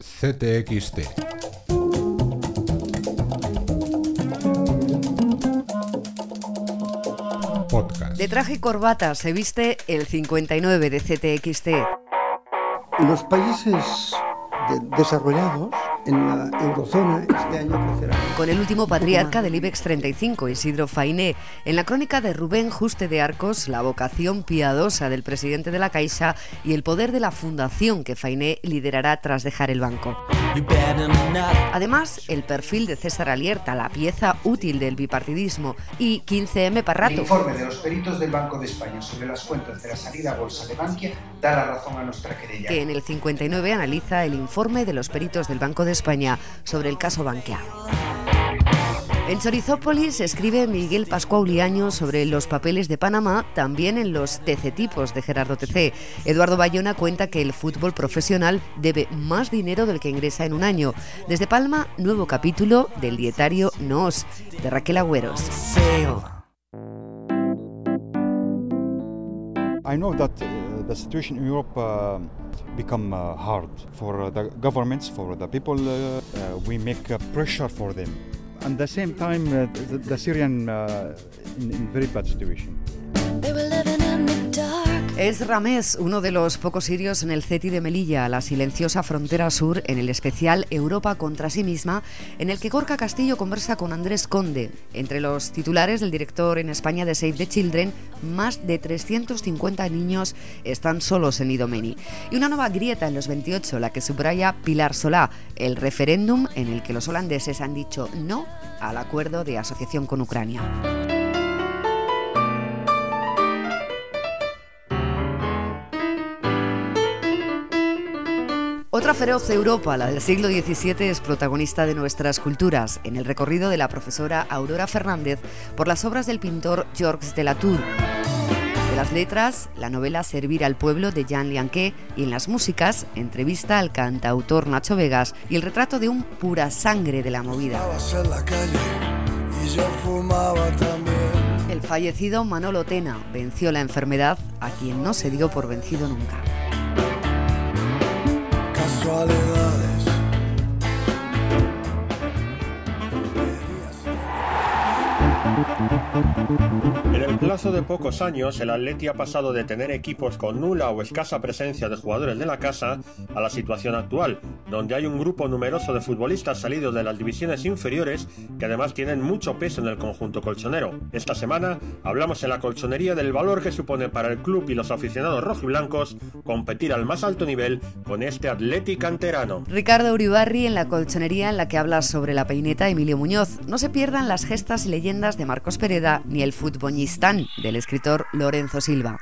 CTXT. Podcast. De traje y corbata se viste el 59 de CTXT. Los países de- desarrollados en la eurozona este año crecerán. Con el último patriarca del IBEX 35, Isidro Fainé, en la crónica de Rubén Juste de Arcos, la vocación piadosa del presidente de la Caixa y el poder de la fundación que Fainé liderará tras dejar el banco. Además, el perfil de César Alierta, la pieza útil del bipartidismo, y 15M El Parrato. informe de los peritos del Banco de España sobre las cuentas de la salida a bolsa de Bankia da la razón a nuestra querella. que en el 59 analiza el informe de los peritos del Banco de España sobre el caso Bankia. En Chorizópolis escribe Miguel Pascuauliaño sobre los papeles de Panamá, también en los TC-tipos de Gerardo TC. Eduardo Bayona cuenta que el fútbol profesional debe más dinero del que ingresa en un año. Desde Palma, nuevo capítulo del dietario Nos, de Raquel Agüeros. I know that uh, the situation in Europe uh, become uh, hard for the governments, for the people. Uh, uh, we make uh, pressure for them. At the same time, the, the Syrian in, in very bad situation. Es Ramés, uno de los pocos sirios en el CETI de Melilla, la silenciosa frontera sur, en el especial Europa contra sí misma, en el que Gorka Castillo conversa con Andrés Conde. Entre los titulares del director en España de Save the Children, más de 350 niños están solos en Idomeni. Y una nueva grieta en los 28, la que subraya Pilar Solá, el referéndum en el que los holandeses han dicho no al acuerdo de asociación con Ucrania. Otra feroz Europa, la del siglo XVII, es protagonista de nuestras culturas, en el recorrido de la profesora Aurora Fernández por las obras del pintor Georges de la Tour. De las letras, la novela Servir al pueblo de Jean Lianquet y en las músicas, entrevista al cantautor Nacho Vegas y el retrato de un pura sangre de la movida. El fallecido Manolo Tena venció la enfermedad a quien no se dio por vencido nunca. crawling En el plazo de pocos años, el Atleti ha pasado de tener equipos con nula o escasa presencia de jugadores de la casa a la situación actual, donde hay un grupo numeroso de futbolistas salidos de las divisiones inferiores que además tienen mucho peso en el conjunto colchonero. Esta semana hablamos en la colchonería del valor que supone para el club y los aficionados rojiblancos competir al más alto nivel con este Atleti canterano. Ricardo Uribarri en la colchonería en la que habla sobre la peineta Emilio Muñoz. No se pierdan las gestas y leyendas de Marcos Pereda ni el futboñistán del escritor Lorenzo Silva.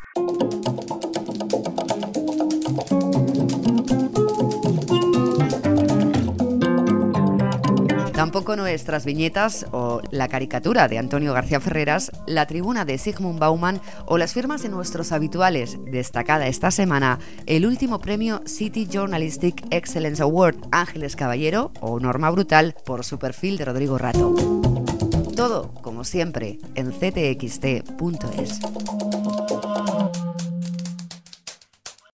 Tampoco nuestras viñetas o la caricatura de Antonio García Ferreras, la tribuna de Sigmund Bauman o las firmas de nuestros habituales, destacada esta semana el último premio City Journalistic Excellence Award Ángeles Caballero o Norma Brutal por su perfil de Rodrigo Rato. Todo, como siempre, en ctxt.es.